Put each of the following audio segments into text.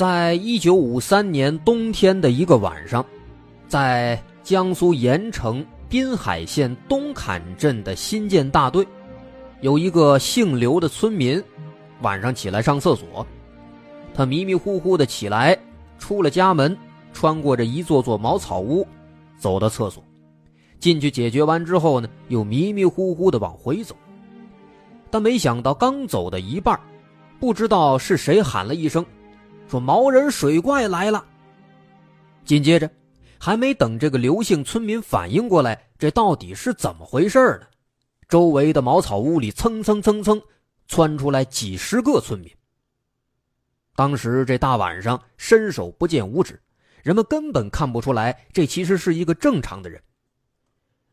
在一九五三年冬天的一个晚上，在江苏盐城滨海县东坎镇的新建大队，有一个姓刘的村民，晚上起来上厕所。他迷迷糊糊的起来，出了家门，穿过这一座座茅草屋，走到厕所，进去解决完之后呢，又迷迷糊糊的往回走。但没想到刚走到一半，不知道是谁喊了一声。说毛人水怪来了。紧接着，还没等这个刘姓村民反应过来，这到底是怎么回事呢？周围的茅草屋里蹭蹭蹭蹭窜出来几十个村民。当时这大晚上伸手不见五指，人们根本看不出来这其实是一个正常的人。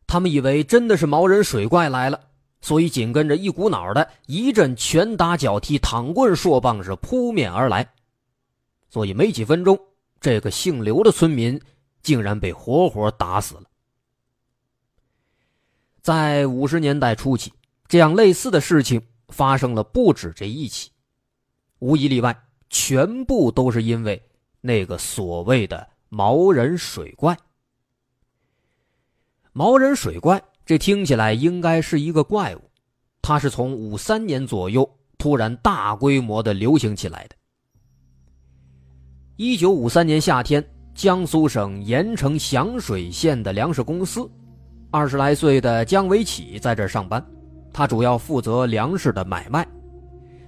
他们以为真的是毛人水怪来了，所以紧跟着一股脑的一阵拳打脚踢、躺棍硕棒是扑面而来。所以没几分钟，这个姓刘的村民竟然被活活打死了。在五十年代初期，这样类似的事情发生了不止这一起，无一例外，全部都是因为那个所谓的毛人水怪。毛人水怪，这听起来应该是一个怪物，它是从五三年左右突然大规模的流行起来的。一九五三年夏天，江苏省盐城响水县的粮食公司，二十来岁的姜维启在这上班。他主要负责粮食的买卖，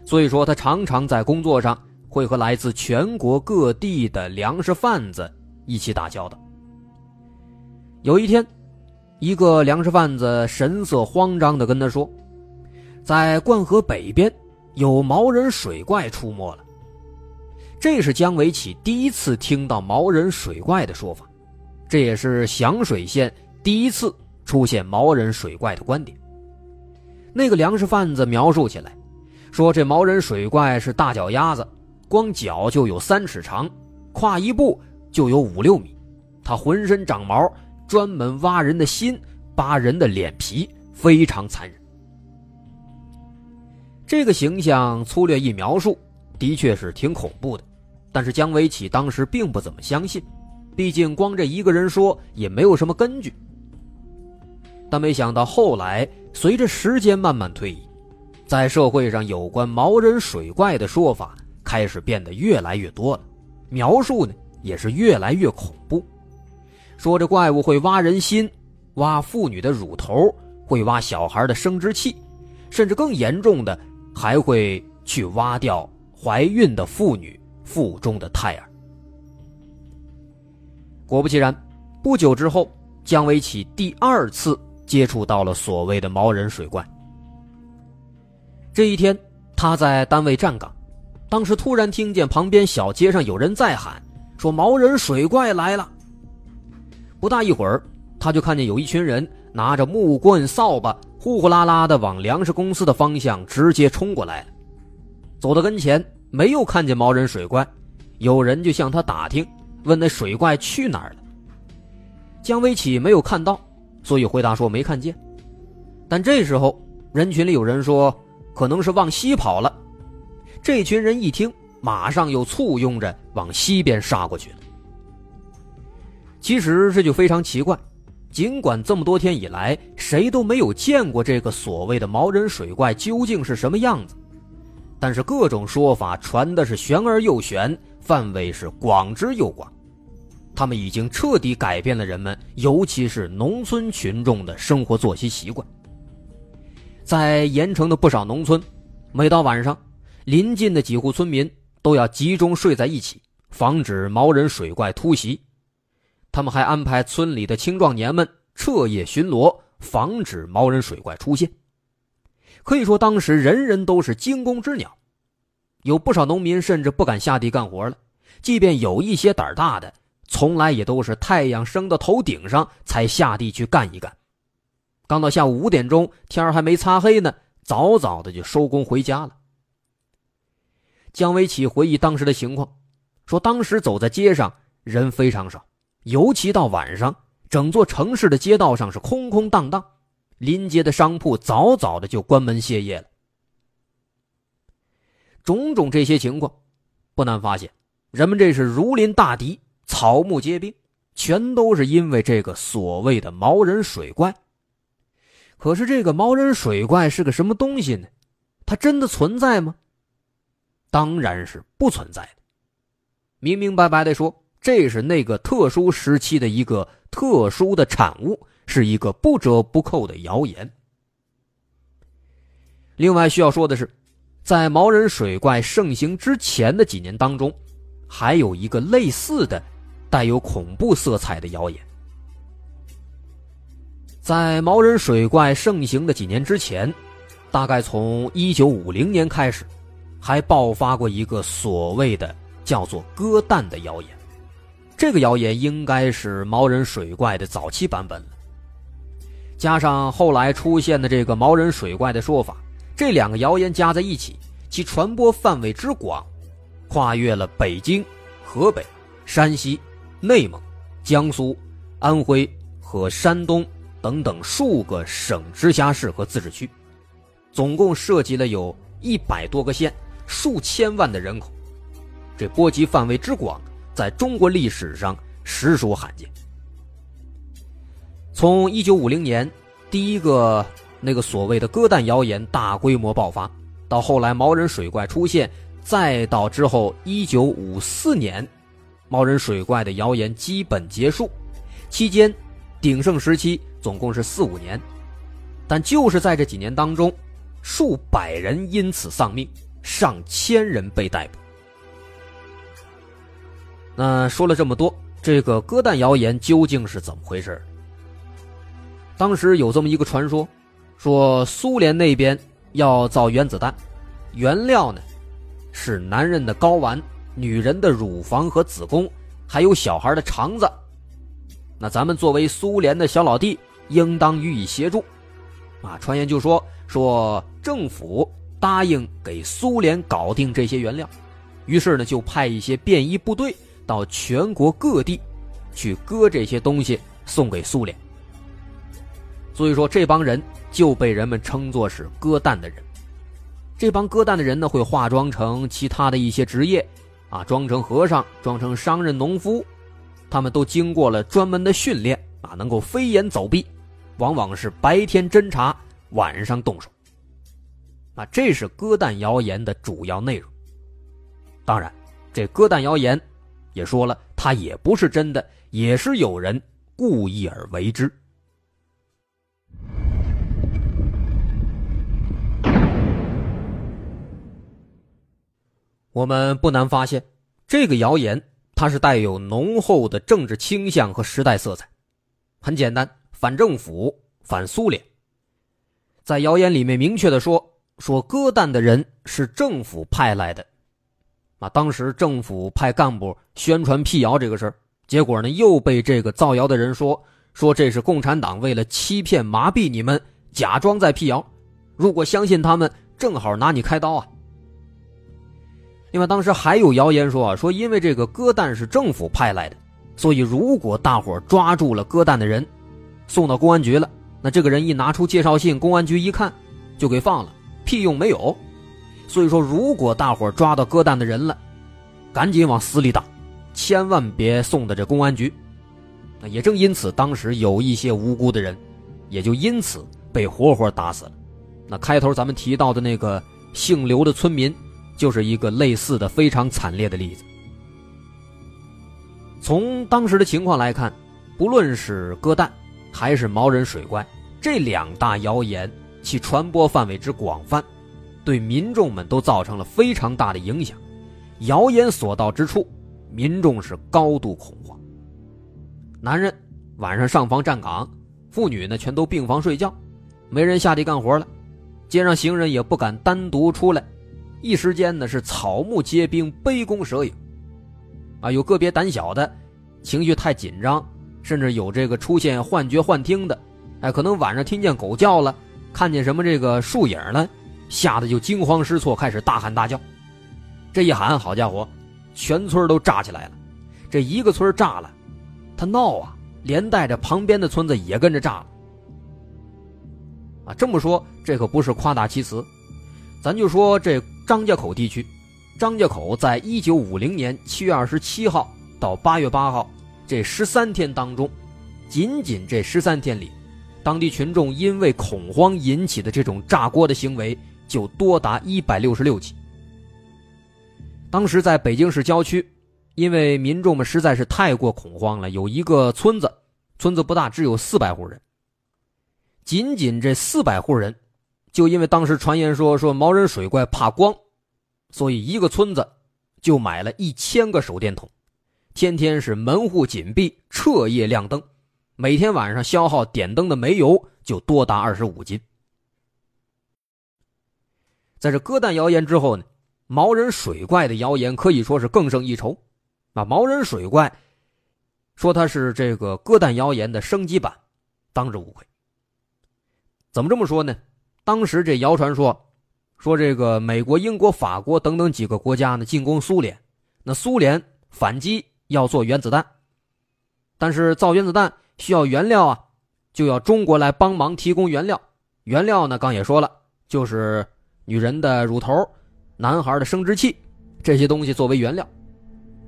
所以说他常常在工作上会和来自全国各地的粮食贩子一起打交道。有一天，一个粮食贩子神色慌张地跟他说：“在灌河北边有毛人水怪出没了。”这是姜维启第一次听到毛人水怪的说法，这也是响水县第一次出现毛人水怪的观点。那个粮食贩子描述起来，说这毛人水怪是大脚丫子，光脚就有三尺长，跨一步就有五六米，他浑身长毛，专门挖人的心，扒人的脸皮，非常残忍。这个形象粗略一描述，的确是挺恐怖的。但是姜维启当时并不怎么相信，毕竟光这一个人说也没有什么根据。但没想到后来随着时间慢慢推移，在社会上有关毛人水怪的说法开始变得越来越多了，描述呢也是越来越恐怖，说这怪物会挖人心，挖妇女的乳头，会挖小孩的生殖器，甚至更严重的还会去挖掉怀孕的妇女。腹中的胎儿。果不其然，不久之后，姜维启第二次接触到了所谓的毛人水怪。这一天，他在单位站岗，当时突然听见旁边小街上有人在喊，说毛人水怪来了。不大一会儿，他就看见有一群人拿着木棍、扫把，呼呼啦啦的往粮食公司的方向直接冲过来了，走到跟前。没有看见毛人水怪，有人就向他打听，问那水怪去哪儿了。姜维启没有看到，所以回答说没看见。但这时候人群里有人说，可能是往西跑了。这群人一听，马上又簇拥着往西边杀过去了。其实这就非常奇怪，尽管这么多天以来谁都没有见过这个所谓的毛人水怪究竟是什么样子。但是各种说法传的是玄而又玄，范围是广之又广，他们已经彻底改变了人们，尤其是农村群众的生活作息习惯。在盐城的不少农村，每到晚上，邻近的几户村民都要集中睡在一起，防止毛人水怪突袭。他们还安排村里的青壮年们彻夜巡逻，防止毛人水怪出现。可以说，当时人人都是惊弓之鸟，有不少农民甚至不敢下地干活了。即便有一些胆大的，从来也都是太阳升到头顶上才下地去干一干。刚到下午五点钟，天还没擦黑呢，早早的就收工回家了。姜维启回忆当时的情况，说当时走在街上人非常少，尤其到晚上，整座城市的街道上是空空荡荡。临街的商铺早早的就关门歇业了。种种这些情况，不难发现，人们这是如临大敌，草木皆兵，全都是因为这个所谓的毛人水怪。可是这个毛人水怪是个什么东西呢？它真的存在吗？当然是不存在的。明明白白的说，这是那个特殊时期的一个特殊的产物。是一个不折不扣的谣言。另外需要说的是，在毛人水怪盛行之前的几年当中，还有一个类似的、带有恐怖色彩的谣言。在毛人水怪盛行的几年之前，大概从一九五零年开始，还爆发过一个所谓的叫做“割蛋”的谣言。这个谣言应该是毛人水怪的早期版本了。加上后来出现的这个毛人水怪的说法，这两个谣言加在一起，其传播范围之广，跨越了北京、河北、山西、内蒙、江苏、安徽和山东等等数个省、直辖市和自治区，总共涉及了有一百多个县、数千万的人口，这波及范围之广，在中国历史上实属罕见。从一九五零年第一个那个所谓的鸽蛋谣言大规模爆发，到后来毛人水怪出现，再到之后一九五四年，毛人水怪的谣言基本结束，期间鼎盛时期总共是四五年，但就是在这几年当中，数百人因此丧命，上千人被逮捕，那说了这么多，这个鸽蛋谣言究竟是怎么回事？当时有这么一个传说，说苏联那边要造原子弹，原料呢是男人的睾丸、女人的乳房和子宫，还有小孩的肠子。那咱们作为苏联的小老弟，应当予以协助。啊，传言就说说政府答应给苏联搞定这些原料，于是呢就派一些便衣部队到全国各地去割这些东西送给苏联。所以说，这帮人就被人们称作是割蛋的人。这帮割蛋的人呢，会化妆成其他的一些职业，啊，装成和尚，装成商人、农夫，他们都经过了专门的训练，啊，能够飞檐走壁，往往是白天侦查，晚上动手。啊，这是割蛋谣言的主要内容。当然，这割蛋谣言也说了，它也不是真的，也是有人故意而为之。我们不难发现，这个谣言它是带有浓厚的政治倾向和时代色彩。很简单，反政府、反苏联。在谣言里面明确的说，说割蛋的人是政府派来的。啊，当时政府派干部宣传辟谣这个事儿，结果呢又被这个造谣的人说，说这是共产党为了欺骗麻痹你们，假装在辟谣。如果相信他们，正好拿你开刀啊。另外，当时还有谣言说啊，说因为这个鸽蛋是政府派来的，所以如果大伙抓住了鸽蛋的人，送到公安局了，那这个人一拿出介绍信，公安局一看，就给放了，屁用没有。所以说，如果大伙抓到鸽蛋的人了，赶紧往死里打，千万别送到这公安局。那也正因此，当时有一些无辜的人，也就因此被活活打死了。那开头咱们提到的那个姓刘的村民。就是一个类似的非常惨烈的例子。从当时的情况来看，不论是鸽蛋还是毛人水怪这两大谣言，其传播范围之广泛，对民众们都造成了非常大的影响。谣言所到之处，民众是高度恐慌。男人晚上上房站岗，妇女呢全都病房睡觉，没人下地干活了，街上行人也不敢单独出来。一时间呢是草木皆兵，杯弓蛇影，啊，有个别胆小的，情绪太紧张，甚至有这个出现幻觉、幻听的，哎，可能晚上听见狗叫了，看见什么这个树影了，吓得就惊慌失措，开始大喊大叫。这一喊，好家伙，全村都炸起来了。这一个村炸了，他闹啊，连带着旁边的村子也跟着炸了。啊，这么说，这可不是夸大其词，咱就说这。张家口地区，张家口在一九五零年七月二十七号到八月八号这十三天当中，仅仅这十三天里，当地群众因为恐慌引起的这种炸锅的行为就多达一百六十六起。当时在北京市郊区，因为民众们实在是太过恐慌了，有一个村子，村子不大，只有四百户人。仅仅这四百户人。就因为当时传言说说毛人水怪怕光，所以一个村子就买了一千个手电筒，天天是门户紧闭，彻夜亮灯，每天晚上消耗点灯的煤油就多达二十五斤。在这割蛋谣言之后呢，毛人水怪的谣言可以说是更胜一筹。啊，毛人水怪说他是这个割蛋谣言的升级版，当之无愧。怎么这么说呢？当时这谣传说，说这个美国、英国、法国等等几个国家呢进攻苏联，那苏联反击要做原子弹，但是造原子弹需要原料啊，就要中国来帮忙提供原料。原料呢，刚也说了，就是女人的乳头、男孩的生殖器这些东西作为原料。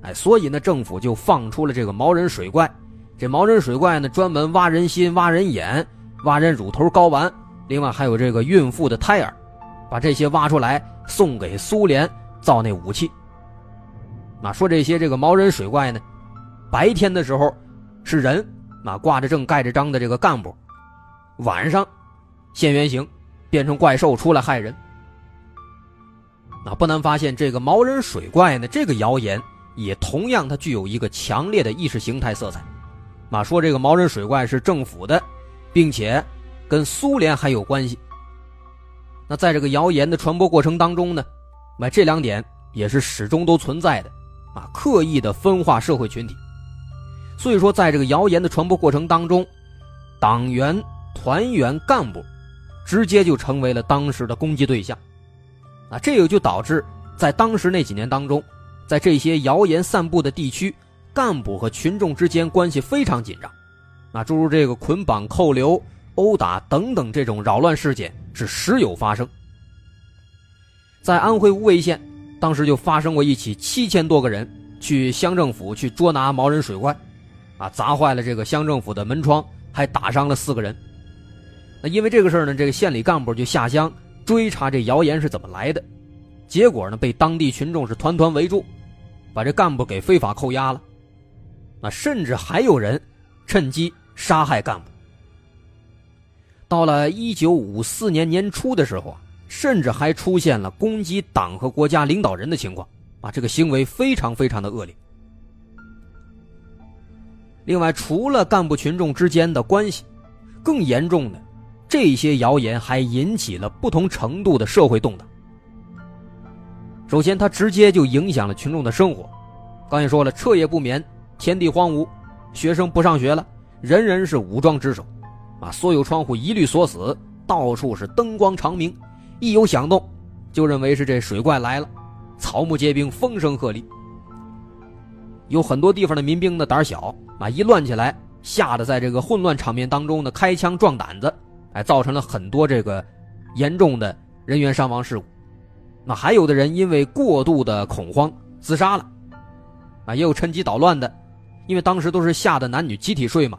哎，所以呢，政府就放出了这个毛人水怪。这毛人水怪呢，专门挖人心、挖人眼、挖人乳头、睾丸。另外还有这个孕妇的胎儿，把这些挖出来送给苏联造那武器。啊，说这些这个毛人水怪呢，白天的时候是人，啊挂着证盖着章的这个干部，晚上现原形，变成怪兽出来害人。啊，不难发现这个毛人水怪呢，这个谣言也同样它具有一个强烈的意识形态色彩。啊，说这个毛人水怪是政府的，并且跟苏联还有关系。那在这个谣言的传播过程当中呢，那这两点也是始终都存在的，啊，刻意的分化社会群体。所以说，在这个谣言的传播过程当中，党员、团员、干部，直接就成为了当时的攻击对象。啊，这个就导致在当时那几年当中，在这些谣言散布的地区。干部和群众之间关系非常紧张，那诸如这个捆绑、扣留、殴打等等这种扰乱事件是时有发生。在安徽无为县，当时就发生过一起七千多个人去乡政府去捉拿毛人水怪，啊，砸坏了这个乡政府的门窗，还打伤了四个人。那因为这个事呢，这个县里干部就下乡追查这谣言是怎么来的，结果呢，被当地群众是团团围住，把这干部给非法扣押了。那甚至还有人趁机杀害干部。到了一九五四年年初的时候啊，甚至还出现了攻击党和国家领导人的情况啊，这个行为非常非常的恶劣。另外，除了干部群众之间的关系，更严重的，这些谣言还引起了不同程度的社会动荡。首先，它直接就影响了群众的生活，刚才说了，彻夜不眠。天地荒芜，学生不上学了，人人是武装值守，啊，所有窗户一律锁死，到处是灯光长明，一有响动，就认为是这水怪来了，草木皆兵，风声鹤唳。有很多地方的民兵呢胆小，啊，一乱起来，吓得在这个混乱场面当中呢开枪壮胆子，哎，造成了很多这个严重的人员伤亡事故。那还有的人因为过度的恐慌自杀了，啊，也有趁机捣乱的。因为当时都是吓得男女集体睡嘛，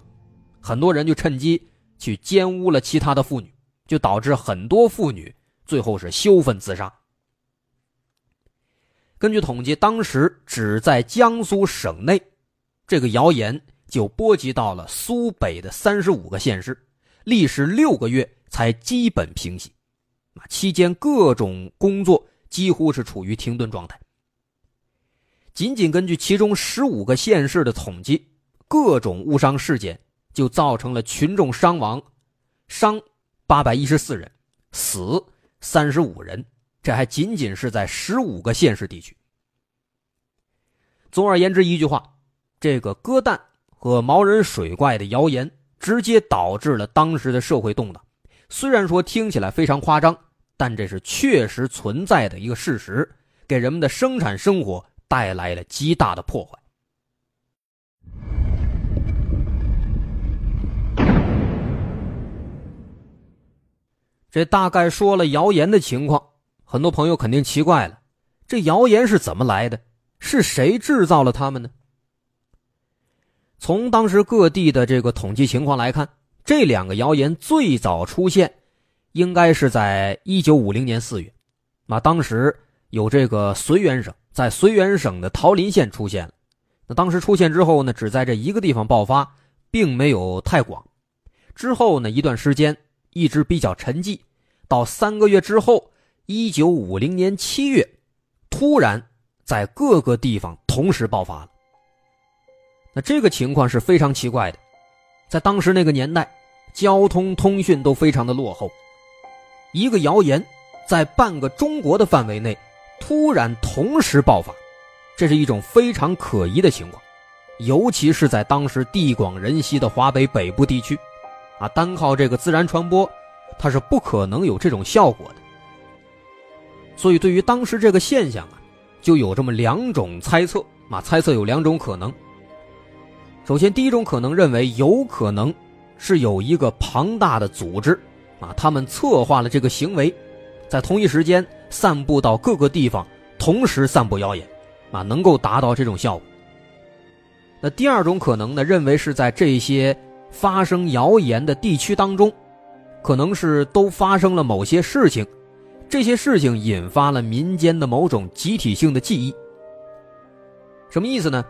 很多人就趁机去奸污了其他的妇女，就导致很多妇女最后是羞愤自杀。根据统计，当时只在江苏省内，这个谣言就波及到了苏北的三十五个县市，历时六个月才基本平息。啊，期间各种工作几乎是处于停顿状态。仅仅根据其中十五个县市的统计，各种误伤事件就造成了群众伤亡，伤八百一十四人，死三十五人。这还仅仅是在十五个县市地区。总而言之，一句话，这个割蛋和毛人水怪的谣言，直接导致了当时的社会动荡。虽然说听起来非常夸张，但这是确实存在的一个事实，给人们的生产生活。带来了极大的破坏。这大概说了谣言的情况，很多朋友肯定奇怪了：这谣言是怎么来的？是谁制造了他们呢？从当时各地的这个统计情况来看，这两个谣言最早出现，应该是在一九五零年四月。那当时有这个绥远省。在绥远省的桃林县出现了，那当时出现之后呢，只在这一个地方爆发，并没有太广。之后呢，一段时间一直比较沉寂，到三个月之后，一九五零年七月，突然在各个地方同时爆发了。那这个情况是非常奇怪的，在当时那个年代，交通通讯都非常的落后，一个谣言在半个中国的范围内。突然同时爆发，这是一种非常可疑的情况，尤其是在当时地广人稀的华北北部地区，啊，单靠这个自然传播，它是不可能有这种效果的。所以，对于当时这个现象啊，就有这么两种猜测啊，猜测有两种可能。首先，第一种可能认为，有可能是有一个庞大的组织，啊，他们策划了这个行为，在同一时间。散布到各个地方，同时散布谣言，啊，能够达到这种效果。那第二种可能呢，认为是在这些发生谣言的地区当中，可能是都发生了某些事情，这些事情引发了民间的某种集体性的记忆。什么意思呢？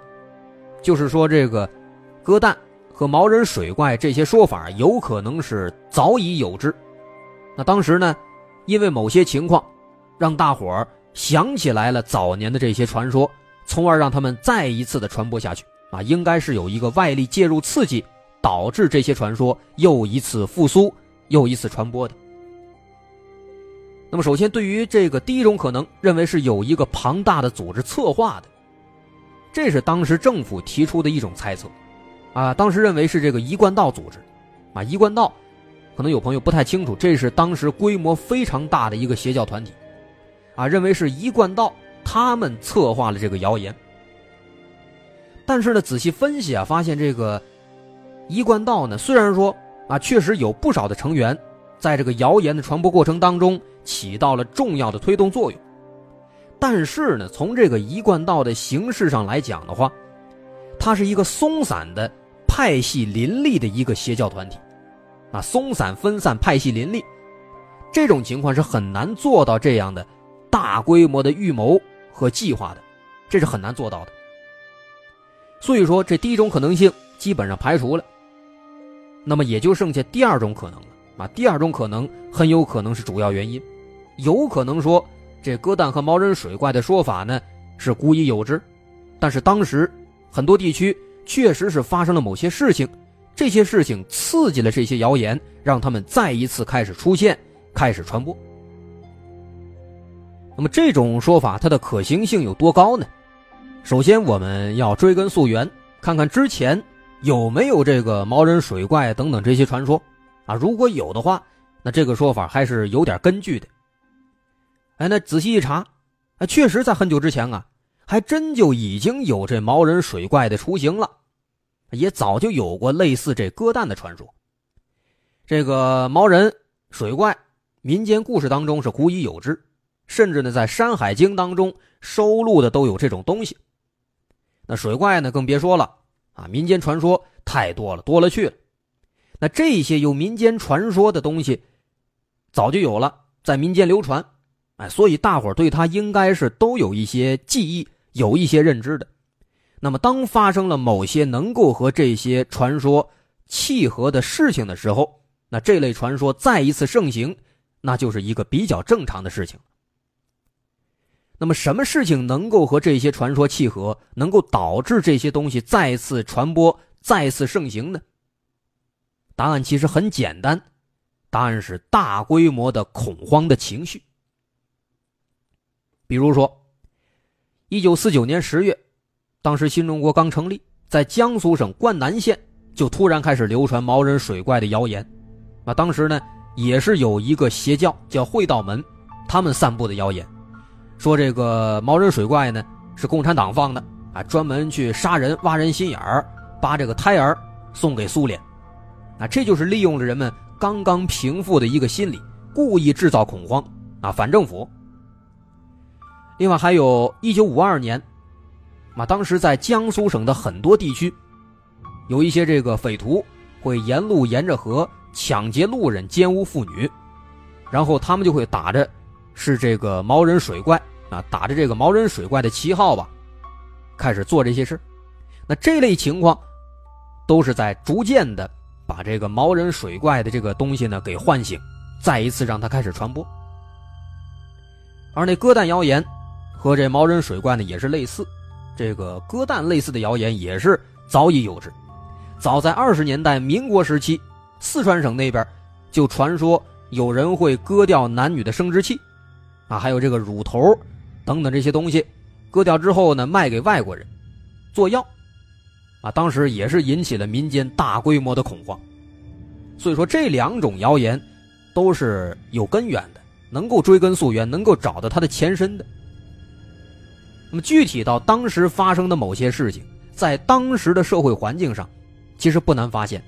就是说这个鸽蛋和毛人水怪这些说法有可能是早已有之。那当时呢，因为某些情况。让大伙儿想起来了早年的这些传说，从而让他们再一次的传播下去啊，应该是有一个外力介入刺激，导致这些传说又一次复苏，又一次传播的。那么，首先对于这个第一种可能，认为是有一个庞大的组织策划的，这是当时政府提出的一种猜测，啊，当时认为是这个一贯道组织，啊，一贯道，可能有朋友不太清楚，这是当时规模非常大的一个邪教团体，啊，认为是一贯道他们策划了这个谣言，但是呢，仔细分析啊，发现这个一贯道呢，虽然说啊，确实有不少的成员在这个谣言的传播过程当中。起到了重要的推动作用，但是呢，从这个一贯道的形式上来讲的话，它是一个松散的、派系林立的一个邪教团体，啊，松散分散、派系林立，这种情况是很难做到这样的大规模的预谋和计划的，这是很难做到的。所以说，这第一种可能性基本上排除了，那么也就剩下第二种可能了，啊，第二种可能很有可能是主要原因。有可能说，这鸽蛋和毛人水怪的说法呢是古已有之，但是当时很多地区确实是发生了某些事情，这些事情刺激了这些谣言，让他们再一次开始出现，开始传播。那么这种说法它的可行性有多高呢？首先我们要追根溯源，看看之前有没有这个毛人水怪等等这些传说啊？如果有的话，那这个说法还是有点根据的。哎，那仔细一查，啊，确实在很久之前啊，还真就已经有这毛人水怪的雏形了，也早就有过类似这鸽蛋的传说。这个毛人水怪，民间故事当中是古已有之，甚至呢，在《山海经》当中收录的都有这种东西。那水怪呢，更别说了啊，民间传说太多了，多了去了。那这些有民间传说的东西，早就有了，在民间流传。哎，所以大伙对他应该是都有一些记忆，有一些认知的。那么，当发生了某些能够和这些传说契合的事情的时候，那这类传说再一次盛行，那就是一个比较正常的事情。那么，什么事情能够和这些传说契合，能够导致这些东西再次传播、再次盛行呢？答案其实很简单，答案是大规模的恐慌的情绪。比如说，一九四九年十月，当时新中国刚成立，在江苏省灌南县就突然开始流传毛人水怪的谣言。啊，当时呢也是有一个邪教叫会道门，他们散布的谣言，说这个毛人水怪呢是共产党放的，啊，专门去杀人、挖人心眼儿，把这个胎儿送给苏联。啊，这就是利用了人们刚刚平复的一个心理，故意制造恐慌，啊，反政府。另外，还有一九五二年，啊，当时在江苏省的很多地区，有一些这个匪徒会沿路沿着河抢劫路人、奸污妇女，然后他们就会打着是这个毛人水怪啊，打着这个毛人水怪的旗号吧，开始做这些事。那这类情况都是在逐渐的把这个毛人水怪的这个东西呢给唤醒，再一次让它开始传播。而那鸽蛋谣言。和这毛人水怪呢也是类似，这个割蛋类似的谣言也是早已有之。早在二十年代民国时期，四川省那边就传说有人会割掉男女的生殖器，啊，还有这个乳头等等这些东西，割掉之后呢卖给外国人做药，啊，当时也是引起了民间大规模的恐慌。所以说这两种谣言都是有根源的，能够追根溯源，能够找到它的前身的。那么具体到当时发生的某些事情，在当时的社会环境上，其实不难发现，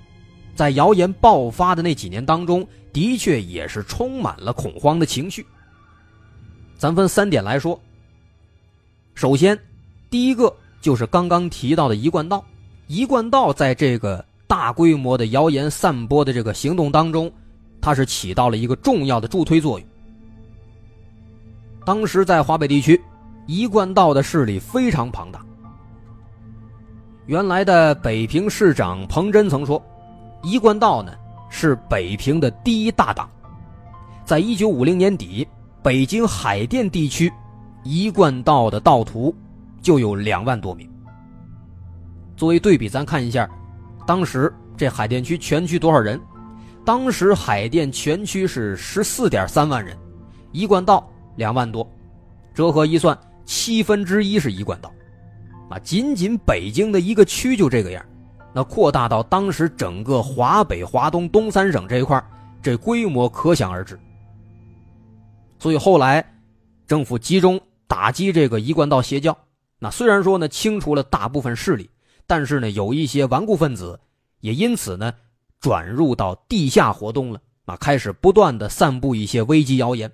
在谣言爆发的那几年当中，的确也是充满了恐慌的情绪。咱分三点来说。首先，第一个就是刚刚提到的一贯道，一贯道在这个大规模的谣言散播的这个行动当中，它是起到了一个重要的助推作用。当时在华北地区。一贯道的势力非常庞大。原来的北平市长彭真曾说：“一贯道呢是北平的第一大党。”在一九五零年底，北京海淀地区，一贯道的道徒就有两万多名。作为对比，咱看一下，当时这海淀区全区多少人？当时海淀全区是十四点三万人，一贯道两万多，折合一算，七分之一是一贯道，啊，仅仅北京的一个区就这个样，那扩大到当时整个华北、华东、东三省这一块，这规模可想而知。所以后来，政府集中打击这个一贯道邪教，那虽然说呢清除了大部分势力。但是呢，有一些顽固分子也因此呢转入到地下活动了啊，开始不断的散布一些危机谣言，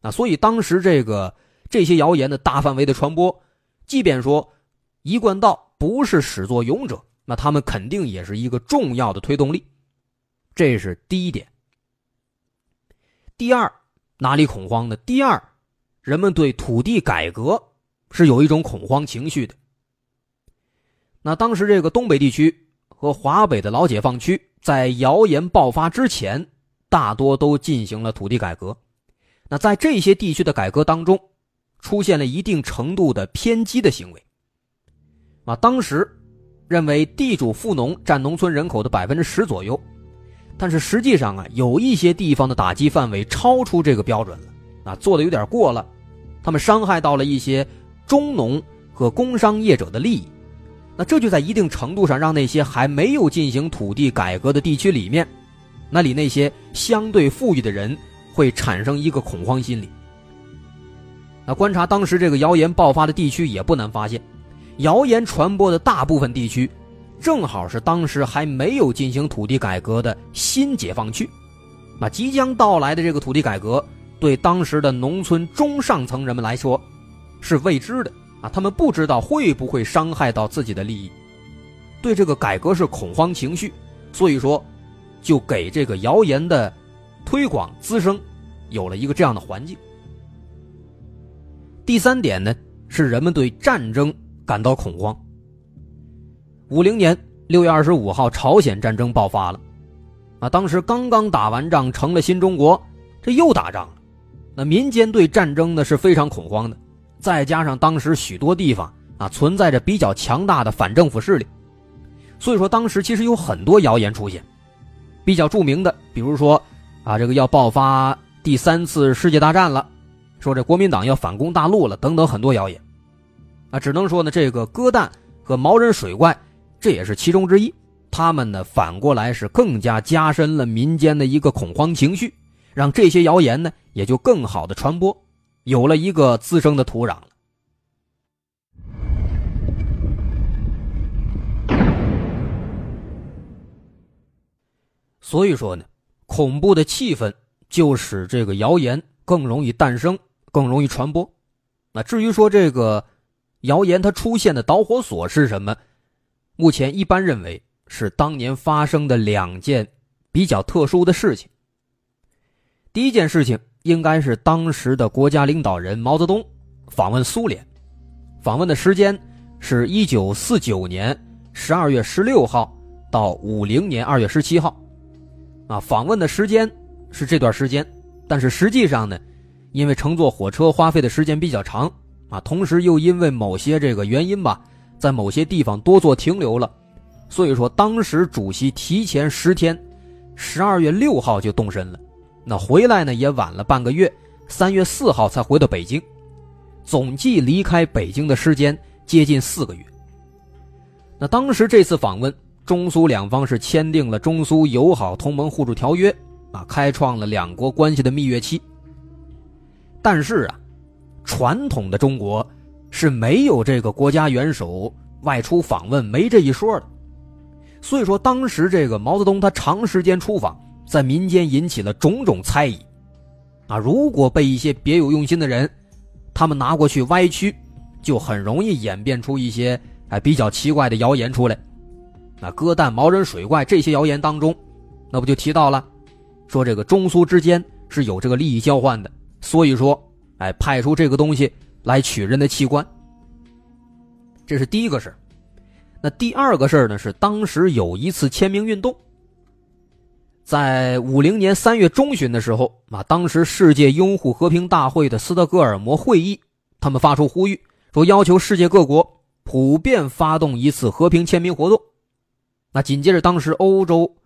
啊，所以当时这个这些谣言的大范围的传播，即便说一贯道不是始作俑者，那他们肯定也是一个重要的推动力，这是第一点。第二，哪里恐慌呢？第二，人们对土地改革是有一种恐慌情绪的。那当时这个东北地区和华北的老解放区，在谣言爆发之前，大多都进行了土地改革。那在这些地区的改革当中，出现了一定程度的偏激的行为。啊，当时认为地主富农占农村人口的百分之十左右，但是实际上啊，有一些地方的打击范围超出这个标准了，啊，做的有点过了，他们伤害到了一些中农和工商业者的利益。那这就在一定程度上让那些还没有进行土地改革的地区里面，那里那些相对富裕的人会产生一个恐慌心理。那观察当时这个谣言爆发的地区也不难发现，谣言传播的大部分地区，正好是当时还没有进行土地改革的新解放区。那即将到来的这个土地改革，对当时的农村中上层人们来说，是未知的。啊，他们不知道会不会伤害到自己的利益，对这个改革是恐慌情绪，所以说，就给这个谣言的推广滋生有了一个这样的环境。第三点呢，是人们对战争感到恐慌。五零年六月二十五号，朝鲜战争爆发了，啊，当时刚刚打完仗，成了新中国，这又打仗了，那民间对战争呢是非常恐慌的。再加上当时许多地方啊存在着比较强大的反政府势力，所以说当时其实有很多谣言出现，比较著名的，比如说啊这个要爆发第三次世界大战了，说这国民党要反攻大陆了等等很多谣言，啊只能说呢这个鸽蛋和毛人水怪这也是其中之一，他们呢反过来是更加加深了民间的一个恐慌情绪，让这些谣言呢也就更好的传播。有了一个滋生的土壤，所以说呢，恐怖的气氛就使这个谣言更容易诞生，更容易传播。那至于说这个谣言它出现的导火索是什么，目前一般认为是当年发生的两件比较特殊的事情。第一件事情。应该是当时的国家领导人毛泽东访问苏联，访问的时间是一九四九年十二月十六号到五零年二月十七号，啊，访问的时间是这段时间，但是实际上呢，因为乘坐火车花费的时间比较长，啊，同时又因为某些这个原因吧，在某些地方多做停留了，所以说当时主席提前十天，十二月六号就动身了。那回来呢也晚了半个月，三月四号才回到北京，总计离开北京的时间接近四个月。那当时这次访问，中苏两方是签订了中苏友好同盟互助条约，啊，开创了两国关系的蜜月期。但是啊，传统的中国是没有这个国家元首外出访问没这一说的，所以说当时这个毛泽东他长时间出访。在民间引起了种种猜疑，啊，如果被一些别有用心的人，他们拿过去歪曲，就很容易演变出一些哎比较奇怪的谣言出来。那鸽蛋、毛人、水怪这些谣言当中，那不就提到了，说这个中苏之间是有这个利益交换的，所以说，哎，派出这个东西来取人的器官。这是第一个事那第二个事呢，是当时有一次签名运动。在五零年三月中旬的时候，啊，当时世界拥护和平大会的斯德哥尔摩会议，他们发出呼吁，说要求世界各国普遍发动一次和平签名活动。那紧接着，当时欧洲、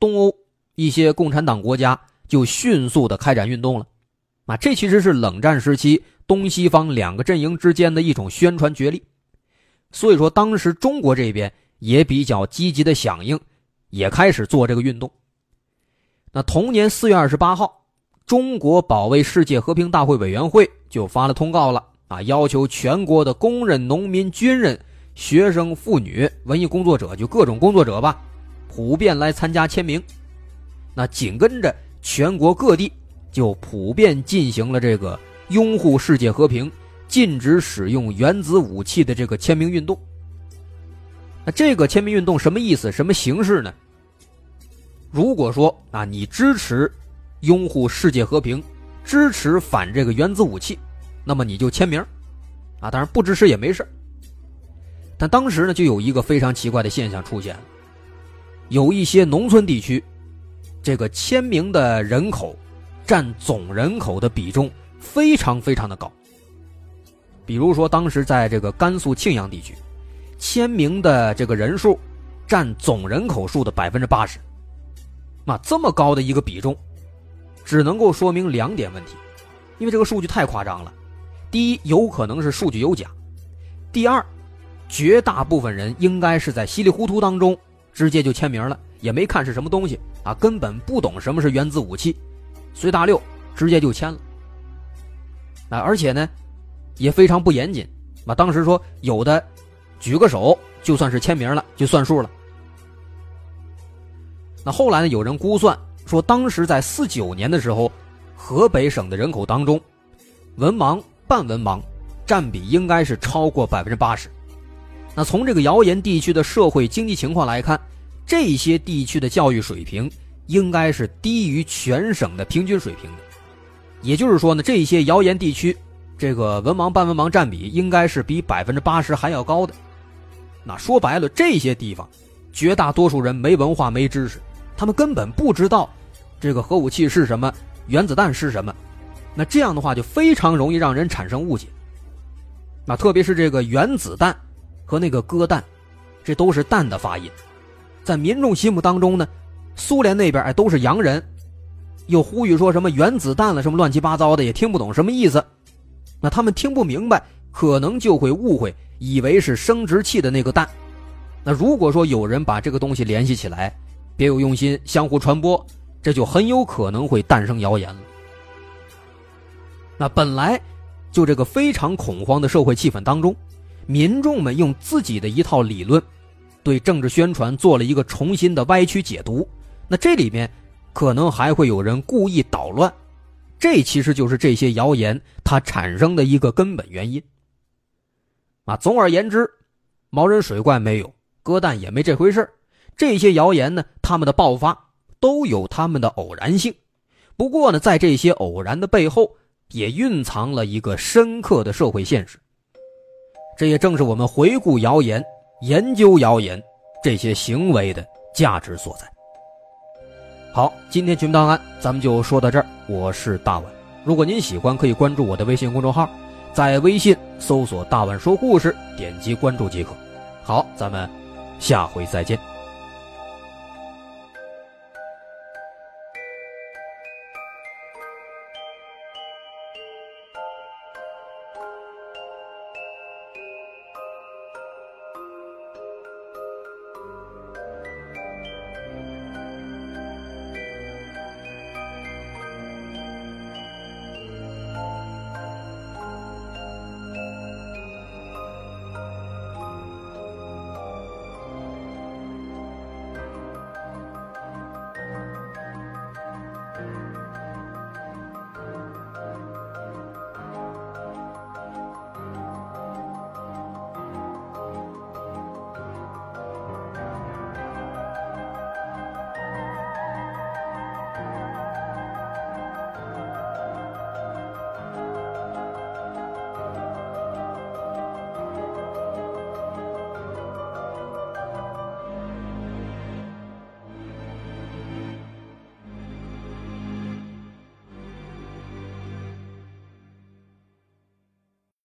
东欧一些共产党国家就迅速的开展运动了。啊，这其实是冷战时期东西方两个阵营之间的一种宣传角力。所以说，当时中国这边也比较积极的响应，也开始做这个运动。那同年四月二十八号，中国保卫世界和平大会委员会就发了通告了啊，要求全国的工人、农民、军人、学生、妇女、文艺工作者，就各种工作者吧，普遍来参加签名。那紧跟着，全国各地就普遍进行了这个拥护世界和平。禁止使用原子武器的这个签名运动。那这个签名运动什么意思？什么形式呢？如果说啊，你支持拥护世界和平，支持反这个原子武器，那么你就签名啊。当然不支持也没事但当时呢，就有一个非常奇怪的现象出现了，有一些农村地区，这个签名的人口占总人口的比重非常非常的高。比如说，当时在这个甘肃庆阳地区，签名的这个人数占总人口数的百分之八十。那这么高的一个比重，只能够说明两点问题，因为这个数据太夸张了。第一，有可能是数据有假；第二，绝大部分人应该是在稀里糊涂当中直接就签名了，也没看是什么东西啊，根本不懂什么是原子武器，随大溜直接就签了。啊，而且呢。也非常不严谨，啊，当时说有的举个手就算是签名了，就算数了。那后来呢，有人估算说，当时在四九年的时候，河北省的人口当中，文盲、半文盲占比应该是超过百分之八十。那从这个谣言地区的社会经济情况来看，这些地区的教育水平应该是低于全省的平均水平的。也就是说呢，这些谣言地区。这个文盲半文盲占比应该是比百分之八十还要高的。那说白了，这些地方绝大多数人没文化、没知识，他们根本不知道这个核武器是什么，原子弹是什么。那这样的话就非常容易让人产生误解。那特别是这个原子弹和那个鸽弹，这都是弹的发音，在民众心目当中呢，苏联那边哎都是洋人，又呼吁说什么原子弹了什么乱七八糟的，也听不懂什么意思。那他们听不明白，可能就会误会，以为是生殖器的那个蛋。那如果说有人把这个东西联系起来，别有用心，相互传播，这就很有可能会诞生谣言了。那本来就这个非常恐慌的社会气氛当中，民众们用自己的一套理论，对政治宣传做了一个重新的歪曲解读。那这里面可能还会有人故意捣乱。这其实就是这些谣言它产生的一个根本原因。啊，总而言之，毛人水怪没有，鸽蛋也没这回事这些谣言呢，它们的爆发都有它们的偶然性。不过呢，在这些偶然的背后，也蕴藏了一个深刻的社会现实。这也正是我们回顾谣言、研究谣言这些行为的价值所在。好，今天群档案咱们就说到这儿。我是大碗，如果您喜欢，可以关注我的微信公众号，在微信搜索“大碗说故事”，点击关注即可。好，咱们下回再见。